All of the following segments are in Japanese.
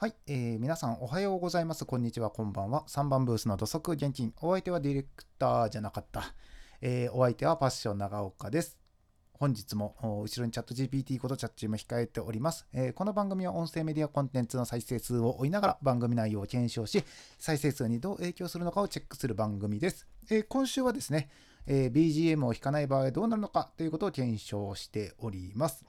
はい、えー、皆さんおはようございます。こんにちは、こんばんは。3番ブースの土足現金。お相手はディレクターじゃなかった。えー、お相手はパッション長岡です。本日も後ろにチャット GPT ことチャッチも控えております、えー、この番組は音声メディアコンテンツの再生数を追いながら番組内容を検証し、再生数にどう影響するのかをチェックする番組です。えー、今週はですね、え BGM を弾かない場合どうなるのかということを検証しております。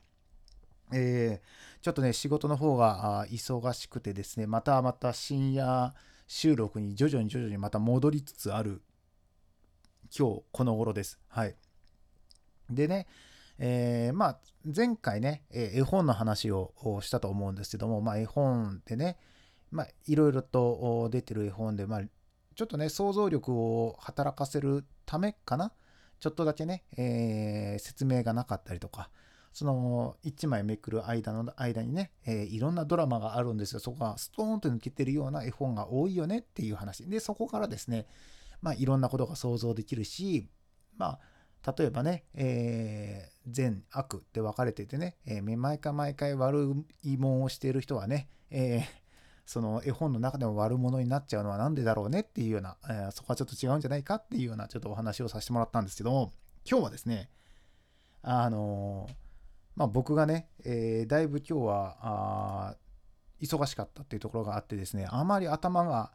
えー、ちょっとね、仕事の方が忙しくてですね、またまた深夜収録に徐々に徐々にまた戻りつつある今日この頃です。はい。でね、えー、まあ前回ねえ、絵本の話をしたと思うんですけども、まあ絵本ってね、まあいろいろと出てる絵本で、まあちょっとね、想像力を働かせるためかな、ちょっとだけね、えー、説明がなかったりとか、その1枚めくる間の間にね、えー、いろんなドラマがあるんですよ。そこがストーンと抜けてるような絵本が多いよねっていう話。で、そこからですね、まあいろんなことが想像できるし、まあ例えばね、えー、善悪って分かれててね、えー、毎回毎回悪いもんをしている人はね、えー、その絵本の中でも悪者になっちゃうのは何でだろうねっていうような、えー、そこはちょっと違うんじゃないかっていうようなちょっとお話をさせてもらったんですけども、今日はですね、あのーまあ、僕がね、えー、だいぶ今日は忙しかったっていうところがあってですね、あまり頭が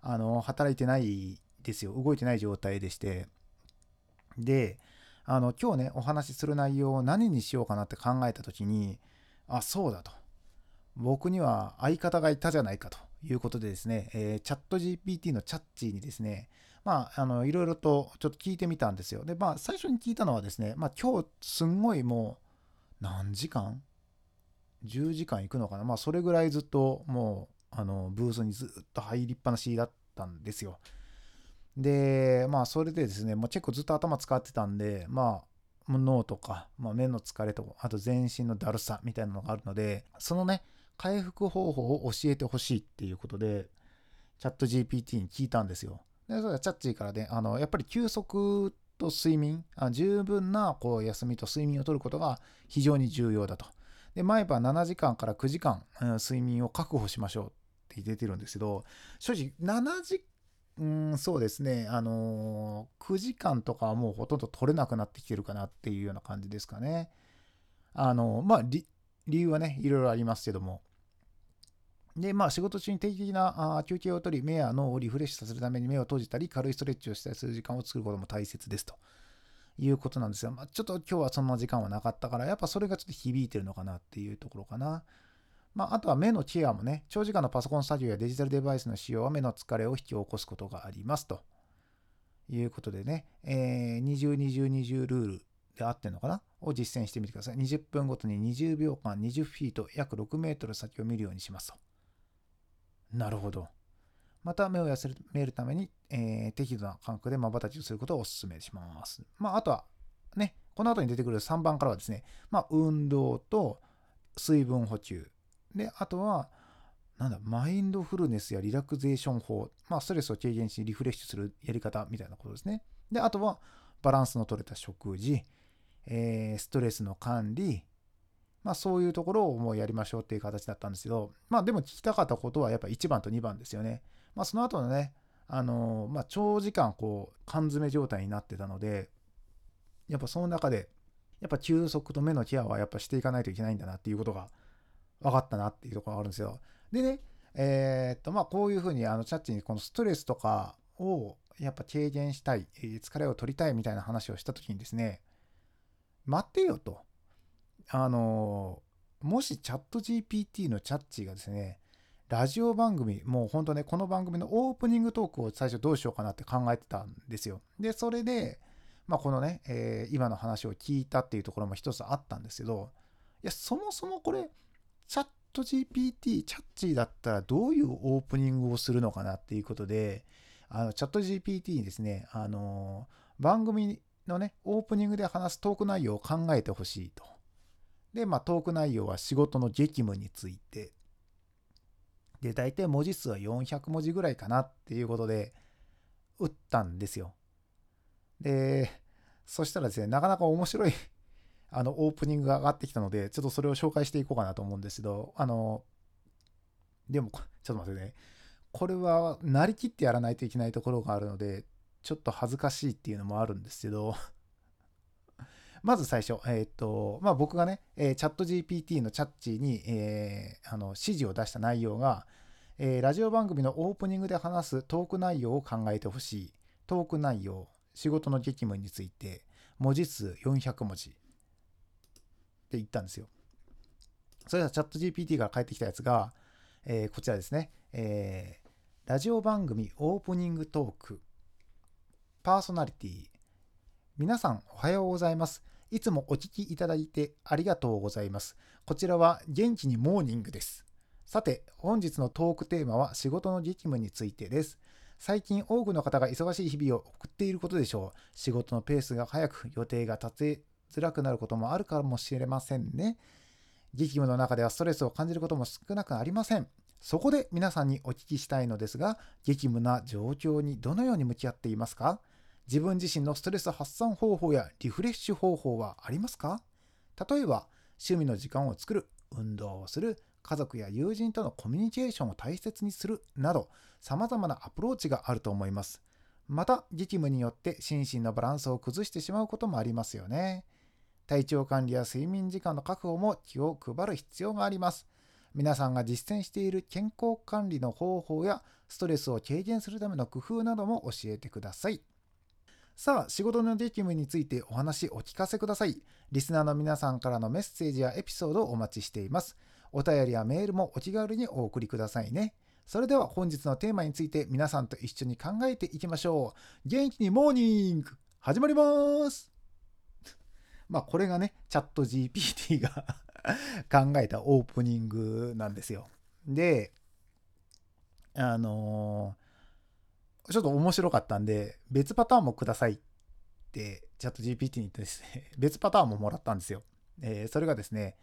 あの働いてないですよ。動いてない状態でして。で、あの今日ね、お話しする内容を何にしようかなって考えた時に、あ、そうだと。僕には相方がいたじゃないかということでですね、えー、チャット GPT のチャッチーにですね、まあ、あの、いろいろとちょっと聞いてみたんですよ。で、まあ、最初に聞いたのはですね、まあ、今日すんごいもう、何時間 ?10 時間行くのかな？まあそれぐらいずっともうあのブースにずっと入りっぱなしだったんですよ。で、まあそれでですね、もう結構ずっと頭使ってたんで、まあ脳とか、まあ、目の疲れと、あと全身のだるさみたいなのがあるので、そのね、回復方法を教えてほしいっていうことで、チャット GPT に聞いたんですよ。で、それはチャッチーからね、あの、やっぱり休息と睡眠、あ十分なこう休みと睡眠をとることが非常に重要だと。で、毎晩7時間から9時間、うん、睡眠を確保しましょうって出てるんですけど、正直7時うん、そうですね。あのー、9時間とかはもうほとんど取れなくなってきてるかなっていうような感じですかね。あのー、まあ、理由はね、いろいろありますけども。で、まあ、仕事中に定期的なあ休憩を取り、目や脳をリフレッシュさせるために目を閉じたり、軽いストレッチをしたりする時間を作ることも大切ですということなんですが、まあ、ちょっと今日はそんな時間はなかったから、やっぱそれがちょっと響いてるのかなっていうところかな。まあ、あとは目のケアもね、長時間のパソコン作業やデジタルデバイスの使用は目の疲れを引き起こすことがありますということでね、えー、20、20、20ルールで合ってるのかな？を実践してみてください。20分ごとに20秒間20フィート約6メートル先を見るようにしますと。なるほど。また目を休めるために、えー、適度な感覚で瞬きをすることをお勧めします。まあ、あとは、ね、この後に出てくる3番からはですね、まあ、運動と水分補給。で、あとは、なんだ、マインドフルネスやリラクゼーション法。まあ、ストレスを軽減し、リフレッシュするやり方みたいなことですね。で、あとは、バランスの取れた食事、えー、ストレスの管理、まあそういうところをもうやりましょうっていう形だったんですけど、まあでも聞きたかったことはやっぱ1番と2番ですよね。まあその後のね、あのまあ長時間こう缶詰状態になってたので、やっぱその中で、やっぱ休息と目のケアはやっぱしていかないといけないんだなっていうことが分かったなっていうところがあるんですよ。でね、えー、っとまあこういうふうにあのチャッチにこのストレスとかをやっぱ軽減したい、疲れを取りたいみたいな話をした時にですね、待ってよと。あのもしチャット GPT のチャッチがですね、ラジオ番組、もう本当ね、この番組のオープニングトークを最初どうしようかなって考えてたんですよ。で、それで、まあ、このね、えー、今の話を聞いたっていうところも一つあったんですけど、いや、そもそもこれ、チャット GPT、チャッチーだったらどういうオープニングをするのかなっていうことで、あのチャット GPT にですね、あの番組のね、オープニングで話すトーク内容を考えてほしいと。で、まあ、トーク内容は仕事の激務について。で、大体文字数は400文字ぐらいかなっていうことで、打ったんですよ。で、そしたらですね、なかなか面白い あの、オープニングが上がってきたので、ちょっとそれを紹介していこうかなと思うんですけど、あの、でも、ちょっと待ってね。これは、なりきってやらないといけないところがあるので、ちょっと恥ずかしいっていうのもあるんですけど、まず最初、えっ、ー、と、まあ、僕がね、えー、チャット GPT のチャッチに、えー、あの指示を出した内容が、えー、ラジオ番組のオープニングで話すトーク内容を考えてほしい。トーク内容、仕事の激務について、文字数400文字って言ったんですよ。それではチャット GPT から返ってきたやつが、えー、こちらですね、えー、ラジオ番組オープニングトーク、パーソナリティ、皆さんおはようございます。いつもお聞きいただいてありがとうございます。こちらは元気にモーニングです。さて、本日のトークテーマは仕事の激務についてです。最近多くの方が忙しい日々を送っていることでしょう。仕事のペースが早く予定が立てづらくなることもあるかもしれませんね。激務の中ではストレスを感じることも少なくありません。そこで皆さんにお聞きしたいのですが、激務な状況にどのように向き合っていますか？自分自身のストレス発散方法やリフレッシュ方法はありますか？例えば、趣味の時間を作る、運動をする、家族や友人とのコミュニケーションを大切にするなど様々なアプローチがあると思います。また、激務によって心身のバランスを崩してしまうこともありますよね。体調管理や睡眠時間の確保も気を配る必要があります。皆さんが実践している健康管理の方法やストレスを軽減するための工夫なども教えてください。さあ、仕事の激務についてお話お聞かせください。リスナーの皆さんからのメッセージやエピソードをお待ちしています。お便りやメールもお気軽にお送りくださいね。それでは本日のテーマについて皆さんと一緒に考えていきましょう。元気にモーニング始まります まあこれがね、チャット GPT が 考えたオープニングなんですよ。で、あの、ちょっと面白かったんで、別パターンもくださいってチャット GPT に言ってですね、別パターンももらったんですよ。えー、それがですね、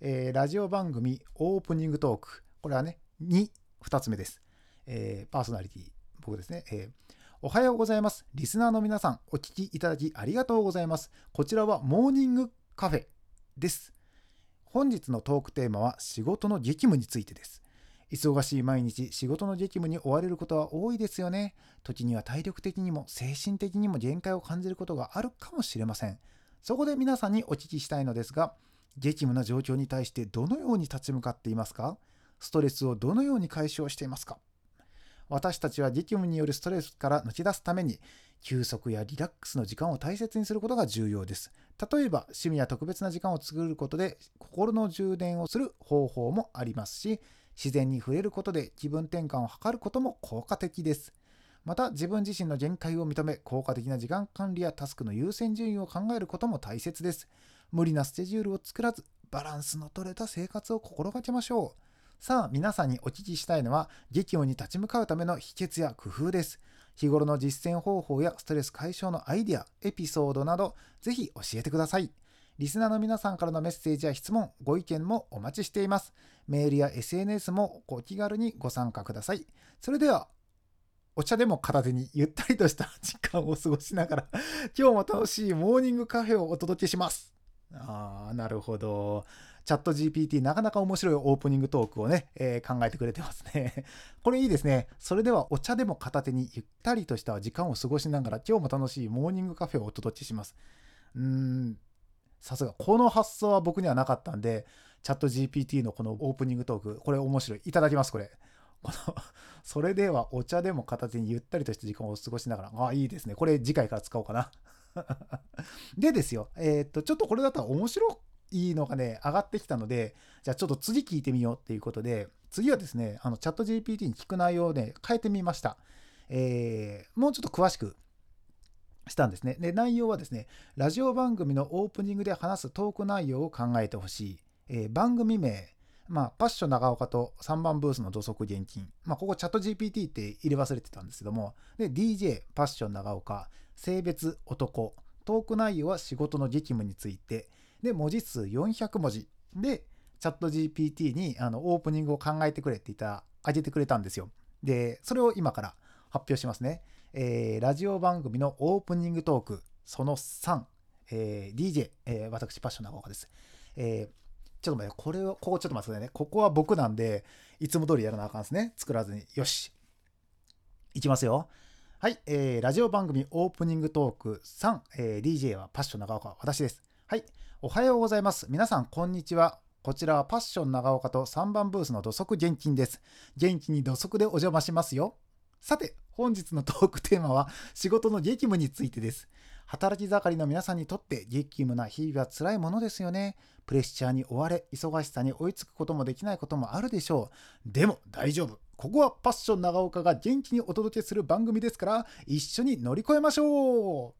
えー、ラジオ番組オープニングトーク。これはね、2、2つ目です。えー、パーソナリティ、僕ですね。えー、おはようございます。リスナーの皆さん、お聞きいただきありがとうございます。こちらはモーニングカフェです。本日のトークテーマは仕事の激務についてです。忙しい毎日、仕事の激務に追われることは多いですよね。時には体力的にも精神的にも限界を感じることがあるかもしれません。そこで皆さんにお聞きしたいのですが、激務な状況に対してどのように立ち向かっていますか？ストレスをどのように解消していますか？私たちは激務によるストレスから抜け出すために休息やリラックスの時間を大切にすることが重要です。例えば趣味や特別な時間を作ることで心の充電をする方法もありますし自然に触れることで気分転換を図ることも効果的です。また自分自身の限界を認め効果的な時間管理やタスクの優先順位を考えることも大切です。無理なスケジュールを作らず、バランスの取れた生活を心がけましょう。さあ、皆さんにお聞きしたいのは、激務に立ち向かうための秘訣や工夫です。日頃の実践方法やストレス解消のアイデア、エピソードなど、ぜひ教えてください。リスナーの皆さんからのメッセージや質問、ご意見もお待ちしています。メールや SNS もご気軽にご参加ください。それでは、お茶でも片手にゆったりとした時間を過ごしながら、今日も楽しいモーニングカフェをお届けします。ああ、なるほど。チャット GPT なかなか面白いオープニングトークをね、えー、考えてくれてますね。これいいですね。それではお茶でも片手にゆったりとした時間を過ごしながら今日も楽しいモーニングカフェをお届けします。うーん、さすが。この発想は僕にはなかったんで、チャット GPT のこのオープニングトーク、これ面白い。いただきます、これ。この それではお茶でも片手にゆったりとした時間を過ごしながら、ああ、いいですね。これ次回から使おうかな。でですよ、えー、っと、ちょっとこれだったら面白いのがね、上がってきたので、じゃあちょっと次聞いてみようっていうことで、次はですね、あの、チャット GPT に聞く内容をね、変えてみました。えー、もうちょっと詳しくしたんですね。で、内容はですね、ラジオ番組のオープニングで話すトーク内容を考えてほしい。えー、番組名、まあ、パッション長岡と3番ブースの土足現金。まあ、ここチャット GPT って入れ忘れてたんですけども、で、DJ、パッション長岡、性別男、トーク内容は仕事の激務について、で、文字数400文字で、チャット GPT にあのオープニングを考えてくれって言ったら、あげてくれたんですよ。で、それを今から発表しますね。えー、ラジオ番組のオープニングトーク、その3、えー、DJ、えー、私、パッション長岡です。えー、ちょっと待って、これを、ここちょっと待ってね。ここは僕なんで、いつも通りやらなあかんですね。作らずに。よし。いきますよ。はい、えー、ラジオ番組オープニングトーク3、えー、DJ はパッション長岡、私です。はい、おはようございます。皆さん、こんにちは。こちらはパッション長岡と3番ブースの土足現金です。元気に土足でお邪魔しますよ。さて、本日のトークテーマは仕事の激務についてです。働き盛りの皆さんにとって激務な日々は辛いものですよね。プレッシャーに追われ、忙しさに追いつくこともできないこともあるでしょう。でも大丈夫。ここはパッション長岡が元気にお届けする番組ですから、一緒に乗り越えましょう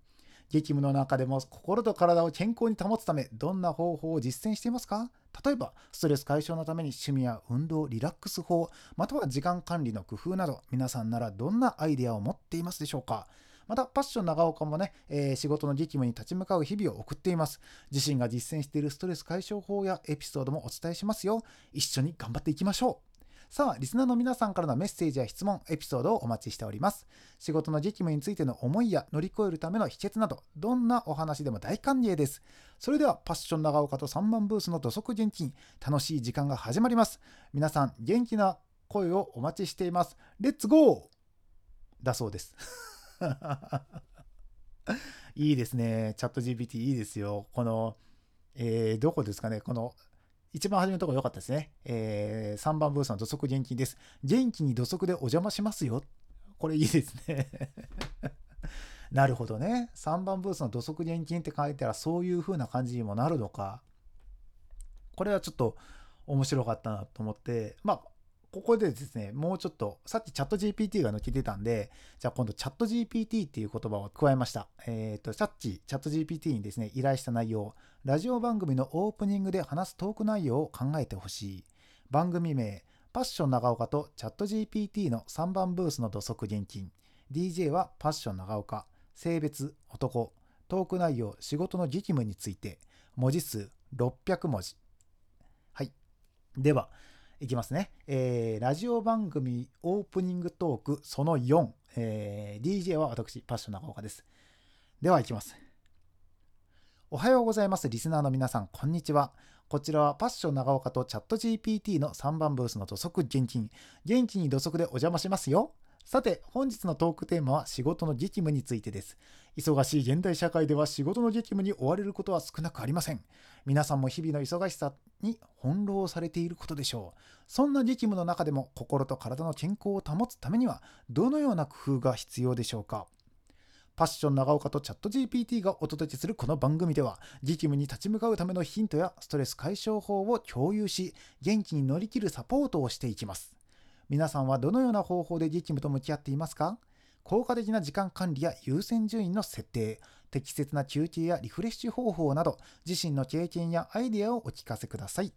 激務の中でも心と体を健康に保つため、どんな方法を実践していますか？例えば、ストレス解消のために趣味や運動、リラックス法、または時間管理の工夫など、皆さんならどんなアイデアを持っていますでしょうか？また、パッション長岡もね、えー、仕事の激務に立ち向かう日々を送っています。自身が実践しているストレス解消法やエピソードもお伝えしますよ。一緒に頑張っていきましょう。さあ、リスナーの皆さんからのメッセージや質問、エピソードをお待ちしております。仕事の激務についての思いや乗り越えるための秘訣など、どんなお話でも大歓迎です。それでは、パッション長岡と3番ブースの土足現金、楽しい時間が始まります。皆さん、元気な声をお待ちしています。レッツゴーだそうです。いいですね。チャット GPT いいですよ。この、えー、どこですかね。この、一番初めのところ良かったですね。えー、3番ブースの土足現金です。元気に土足でお邪魔しますよ。これいいですね。なるほどね。3番ブースの土足現金って書いたらそういう風な感じにもなるのか。これはちょっと面白かったなと思って、まあ、ここでですね、もうちょっと、さっきチャット GPT が抜けてたんで、じゃあ今度チャット GPT っていう言葉を加えました。えっ、ー、と、チャッチ、チャット GPT にですね、依頼した内容、ラジオ番組のオープニングで話すトーク内容を考えてほしい。番組名、パッション長岡とチャット GPT の3番ブースの土足現金。DJ はパッション長岡。性別、男。トーク内容、仕事の激務について。文字数600文字。はい。では、いきますね。えー、ラジオ番組オープニングトークその4。えー、DJ は私、パッション長岡です。では、いきます。おはようございます。リスナーの皆さん、こんにちは。こちらはパッション長岡とチャット GPT の3番ブースの土足現金。元気に土足でお邪魔しますよ。さて、本日のトークテーマは仕事の激務についてです。忙しい現代社会では仕事の激務に追われることは少なくありません。皆さんも日々の忙しさに翻弄されていることでしょう。そんな激務の中でも心と体の健康を保つためにはどのような工夫が必要でしょうかパッション長岡とチャット GPT がお届けするこの番組では、激務に立ち向かうためのヒントやストレス解消法を共有し、元気に乗り切るサポートをしていきます。皆さんはどのような方法で激務と向き合っていますか？効果的な時間管理や優先順位の設定、適切な休憩やリフレッシュ方法など、自身の経験やアイデアをお聞かせください。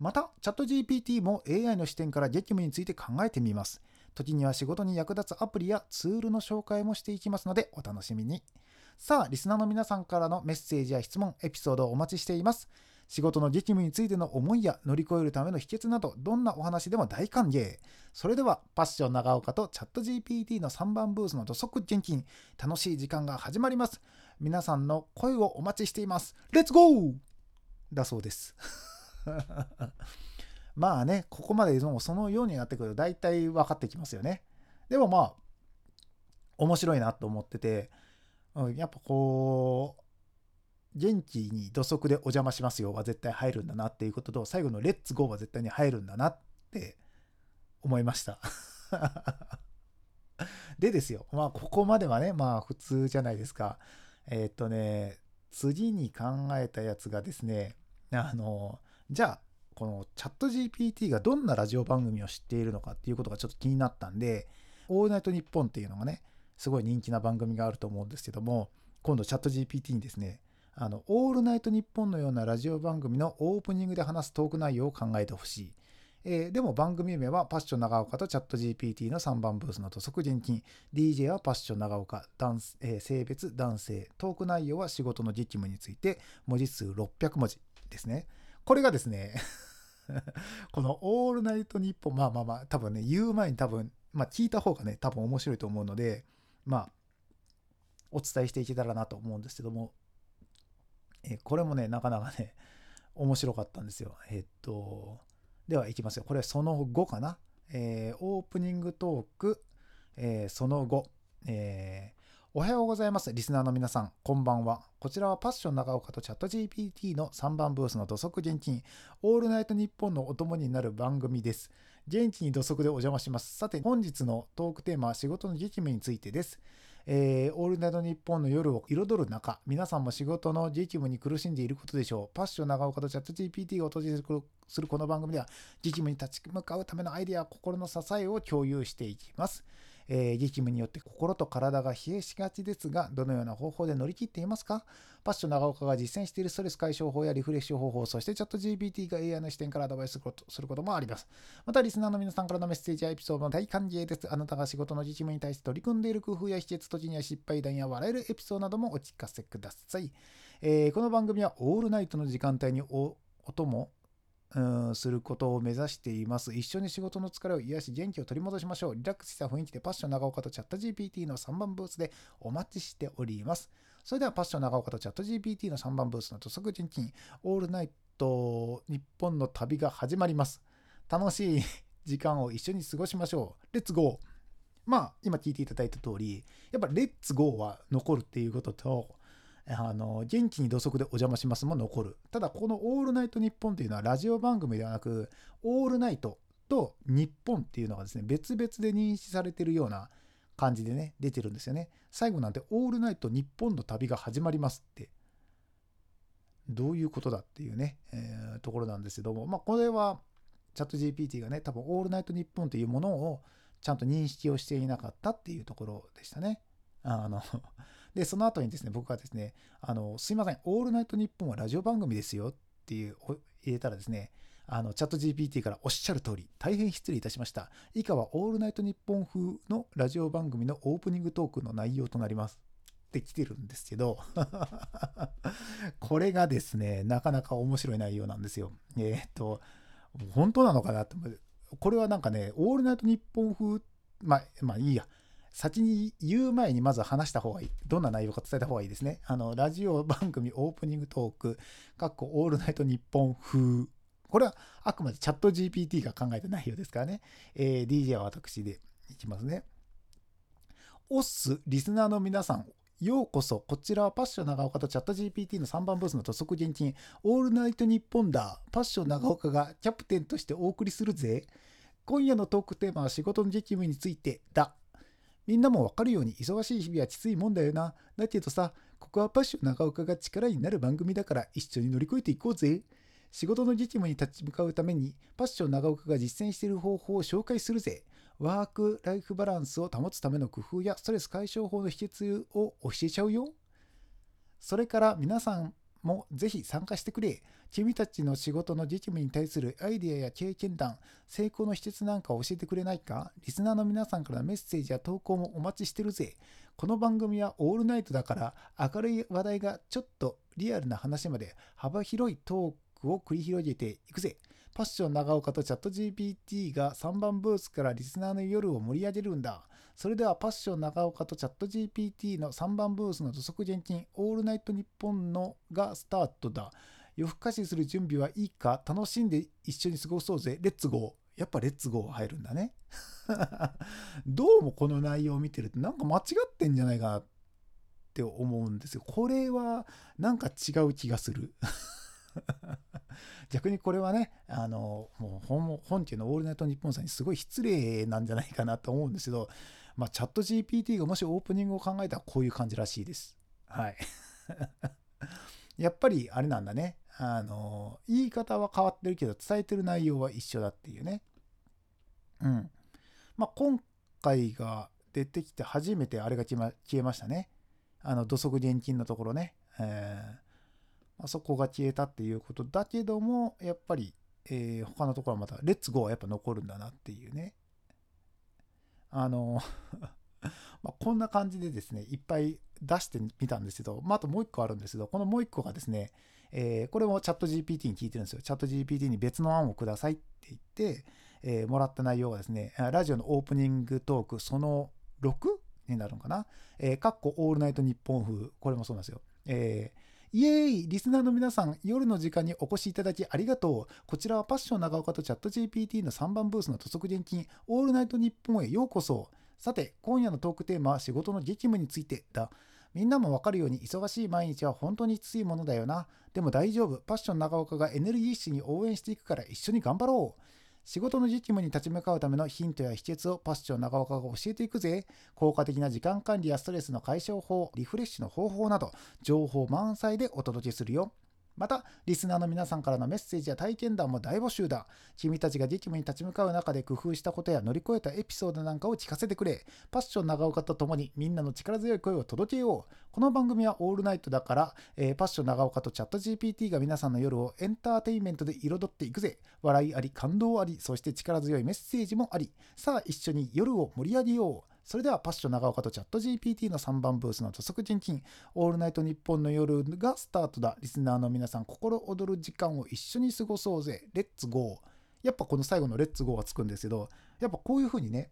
また、チャット GPT も AI の視点から激務について考えてみます。時には仕事に役立つアプリやツールの紹介もしていきますので、お楽しみに。さあ、リスナーの皆さんからのメッセージや質問、エピソードをお待ちしています。仕事の激務についての思いや乗り越えるための秘訣など、どんなお話でも大歓迎。それでは、パッション長岡とチャット GPT の3番ブースの土足現金、楽しい時間が始まります。皆さんの声をお待ちしています。レッツゴーだそうです。まあね、ここまでもそのようになってくると大体分かってきますよね。でもまあ、面白いなと思ってて、やっぱこう、元気に土足でお邪魔しますよは絶対入るんだなっていうことと、最後のレッツゴーは絶対に入るんだなって思いました。でですよ、まあここまではね、まあ普通じゃないですか。えー、っとね、次に考えたやつがですね、あの、じゃあ、このチャット GPT がどんなラジオ番組を知っているのかっていうことがちょっと気になったんで、オールナイトニッポンっていうのがね、すごい人気な番組があると思うんですけども、今度チャット GPT にですね、あの、オールナイトニッポンのようなラジオ番組のオープニングで話すトーク内容を考えてほしい。えー、でも番組名はパッション長岡とチャット GPT の3番ブースの土足現金。DJ はパッション長岡。男えー、性別男性。トーク内容は仕事の激務について文字数600文字ですね。これがですね このオールナイトニッポン、まあまあまあ、多分ね、言う前に多分、まあ聞いた方がね、多分面白いと思うので、まあ、お伝えしていけたらなと思うんですけども、えこれもね、なかなかね、面白かったんですよ。えっと、では、いきますよ。これその後かな？えー、オープニングトーク、えー、その後、えー、おはようございます。リスナーの皆さん、こんばんは。こちらはパッション長岡とチャット GPT の3番ブースの土足現金、オールナイトニッポンのお供になる番組です。元気に土足でお邪魔します。さて、本日のトークテーマは仕事の激務についてです。えー、オールナイトニッポンの夜を彩る中、皆さんも仕事の激務に苦しんでいることでしょう。パッション長岡とチャット GPT がお届けするこの番組では、激務に立ち向かうためのアイデア、心の支えを共有していきます。えー、激務によって心と体が冷えしがちですが、どのような方法で乗り切っていますか？パッション長岡が実践しているストレス解消法やリフレッシュ方法、そしてチャット GPT が AI の視点からアドバイスすることもあります。また、リスナーの皆さんからのメッセージやエピソードも大歓迎です。あなたが仕事の激務に対して取り組んでいる工夫や秘訣、時には失敗談や笑えるエピソードなどもお聞かせください。えー、この番組はオールナイトの時間帯にお音もすることを目指しています。一緒に仕事の疲れを癒し、元気を取り戻しましょう。リラックスした雰囲気でパッション長岡とチャット GPT の3番ブースでお待ちしております。それではパッション長岡とチャット GPT の3番ブースの土足人金オールナイト日本の旅が始まります。楽しい時間を一緒に過ごしましょう。レッツゴーまあ、今聞いていただいた通り、やっぱレッツゴーは残るっていうことと、あの元気に土足でお邪魔しますも残る。ただ、このオールナイトニッポンというのはラジオ番組ではなく、オールナイトと日本っていうのがですね、別々で認識されているような感じでね、出てるんですよね。最後なんて、オールナイト日本の旅が始まりますって、どういうことだっていうね、えー、ところなんですけども、まあ、これは、チャット GPT がね、多分オールナイトニッポンというものをちゃんと認識をしていなかったっていうところでしたね。あので、その後にですね、僕がですね、あの、すいません、オールナイトニッポンはラジオ番組ですよっていう、入れたらですね、あの、チャット GPT からおっしゃる通り、大変失礼いたしました。以下はオールナイトニッポン風のラジオ番組のオープニングトークの内容となります。って来てるんですけど これがですね、なかなか面白い内容なんですよ。えー、っと、本当なのかなって、これはなんかね、オールナイトニッポン風、まあ、まあいいや。先に言う前にまず話した方がいい。どんな内容か伝えた方がいいですね。あの、ラジオ番組オープニングトーク、かっこオールナイトニッポン風。これはあくまでチャット GPT が考えた内容ですからね。えー、DJ は私でいきますね。おっす、リスナーの皆さん、ようこそ、こちらはパッション長岡とチャット GPT の3番ブースの土足現金、オールナイトニッポンだ。パッション長岡がキャプテンとしてお送りするぜ。今夜のトークテーマは仕事の激務についてだ。みんなもわかるように忙しい日々はきついもんだよな。だけどさ、ここはパッション長岡が力になる番組だから一緒に乗り越えていこうぜ。仕事の激務に立ち向かうためにパッション長岡が実践している方法を紹介するぜ。ワーク・ライフ・バランスを保つための工夫やストレス解消法の秘訣を教えちゃうよ。それから皆さんもぜひ参加してくれ。君たちの仕事の激務に対するアイデアや経験談、成功の秘訣なんかを教えてくれないかリスナーの皆さんからメッセージや投稿もお待ちしてるぜ。この番組はオールナイトだから明るい話題がちょっとリアルな話まで幅広いトークを繰り広げていくぜ。パッション長岡とチャット GPT が3番ブースからリスナーの夜を盛り上げるんだ。それではパッション長岡とチャット GPT の3番ブースの土足現金オールナイトニッポンのがスタートだ。夜更かしする準備はいいか？楽しんで一緒に過ごそうぜ。レッツゴー。やっぱレッツゴー入るんだね。どうもこの内容を見てるとなんか間違ってんじゃないかなって思うんですよ。これはなんか違う気がする。逆にこれはね、あの、もう本本家のオールナイトニッポンさんにすごい失礼なんじゃないかなと思うんですけど、まあ、チャット GPT がもしオープニングを考えたらこういう感じらしいです。はい。やっぱりあれなんだね。あの、言い方は変わってるけど、伝えてる内容は一緒だっていうね。うん。まあ、今回が出てきて初めてあれが消えましたね。あの、土足現金のところね。えーあそこが消えたっていうことだけども、やっぱり、えー、他のところはまた、レッツゴーはやっぱ残るんだなっていうね。あの ま、こんな感じでですね、いっぱい出してみたんですけど、まあ、あともう一個あるんですけど、このもう一個がですね、えー、これもチャット GPT に聞いてるんですよ。チャット GPT に別の案をくださいって言って、えー、もらった内容がですね、ラジオのオープニングトーク、その 6? になるのかな？えー、かっこオールナイトニッポン風、これもそうなんですよ。えーイエーイリスナーの皆さん、夜の時間にお越しいただきありがとう。こちらはパッション長岡とチャット GPT の3番ブースの土足現金、オールナイトニッポンへようこそ。さて、今夜のトークテーマは仕事の激務についてだ。みんなもわかるように忙しい毎日は本当にきついものだよな。でも大丈夫。パッション長岡がエネルギッシュに応援していくから一緒に頑張ろう。仕事の実務に立ち向かうためのヒントや秘訣をパッション長岡が教えていくぜ。効果的な時間管理やストレスの解消法、リフレッシュの方法など、情報満載でお届けするよ。また、リスナーの皆さんからのメッセージや体験談も大募集だ。君たちが激務に立ち向かう中で工夫したことや乗り越えたエピソードなんかを聞かせてくれ。パッション長岡と共にみんなの力強い声を届けよう。この番組はオールナイトだから、えー、パッション長岡とチャット GPT が皆さんの夜をエンターテインメントで彩っていくぜ。笑いあり、感動あり、そして力強いメッセージもあり。さあ、一緒に夜を盛り上げよう。それではパッション長岡とチャット GPT の3番ブースの土足人金オールナイトニッポンの夜がスタートだ。リスナーの皆さん、心躍る時間を一緒に過ごそうぜ。レッツゴー。やっぱこの最後のレッツゴーがつくんですけど、やっぱこういう風にね、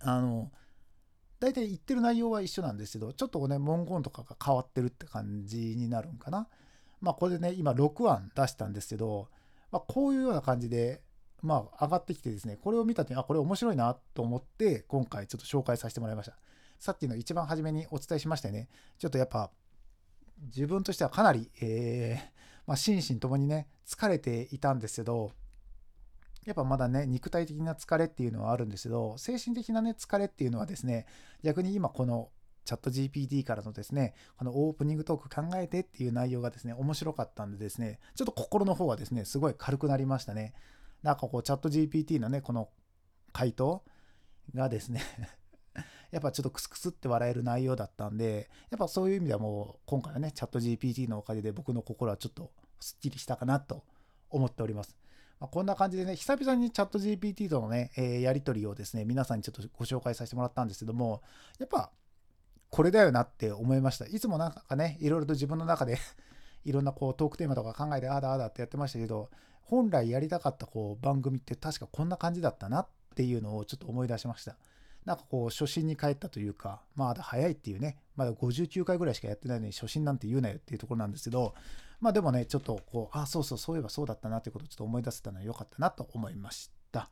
あの、大体言ってる内容は一緒なんですけど、ちょっとね、文言とかが変わってるって感じになるんかな。まあこれでね、今6案出したんですけど、まあ、こういうような感じでまあ、上がってきてですね、これを見たとに、あ、これ面白いなと思って、今回ちょっと紹介させてもらいました。さっきの一番初めにお伝えしましたよね。ちょっとやっぱ、自分としてはかなり、えー、まあ、心身ともにね、疲れていたんですけど、やっぱまだね、肉体的な疲れっていうのはあるんですけど、精神的なね、疲れっていうのはですね、逆に今このチャット GPT からのですね、このオープニングトーク考えてっていう内容がですね、面白かったんでですね、ちょっと心の方はですね、すごい軽くなりましたね。なんかこうチャット GPT のね、この回答がですね やっぱちょっとクスクスって笑える内容だったんで、やっぱそういう意味ではもう今回はね、チャット GPT のおかげで僕の心はちょっとすっきりしたかなと思っております。まあ、こんな感じでね、久々にチャット GPT とのね、えー、やり取りをですね、皆さんにちょっとご紹介させてもらったんですけども、やっぱこれだよなって思いました。いつもなんかね、いろいろと自分の中で いろんなこうトークテーマとか考えて、ああだああだってやってましたけど、本来やりたかったこう番組って確かこんな感じだったなっていうのをちょっと思い出しました。なんかこう初心に帰ったというか、まだ早いっていうね、まだ59回ぐらいしかやってないのに初心なんて言うなよっていうところなんですけど、まあでもね、ちょっとこう、あ、そうそう、そういえばそうだったなってことをちょっと思い出せたのは良かったなと思いました。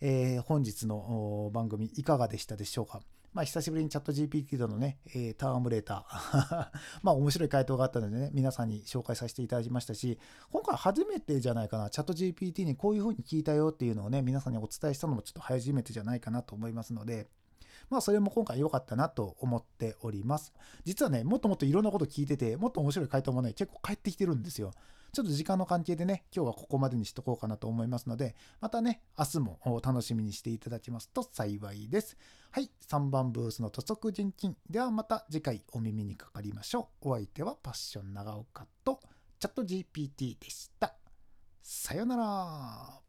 えー、本日の番組いかがでしたでしょうか？まあ、久しぶりにチャット GPT とのね、えー、タームレーター。まあ、面白い回答があったのでね、皆さんに紹介させていただきましたし、今回初めてじゃないかな、チャット GPT にこういうふうに聞いたよっていうのをね、皆さんにお伝えしたのもちょっと初めてじゃないかなと思いますので、まあ、それも今回良かったなと思っております。実はね、もっともっといろんなこと聞いてて、もっと面白い回答もね、結構返ってきてるんですよ。ちょっと時間の関係でね、今日はここまでにしとこうかなと思いますので、またね、明日も楽しみにしていただきますと幸いです。はい、3番ブースの土足人金。ではまた次回お耳にかかりましょう。お相手はパッション長岡とチャット GPT でした。さよなら。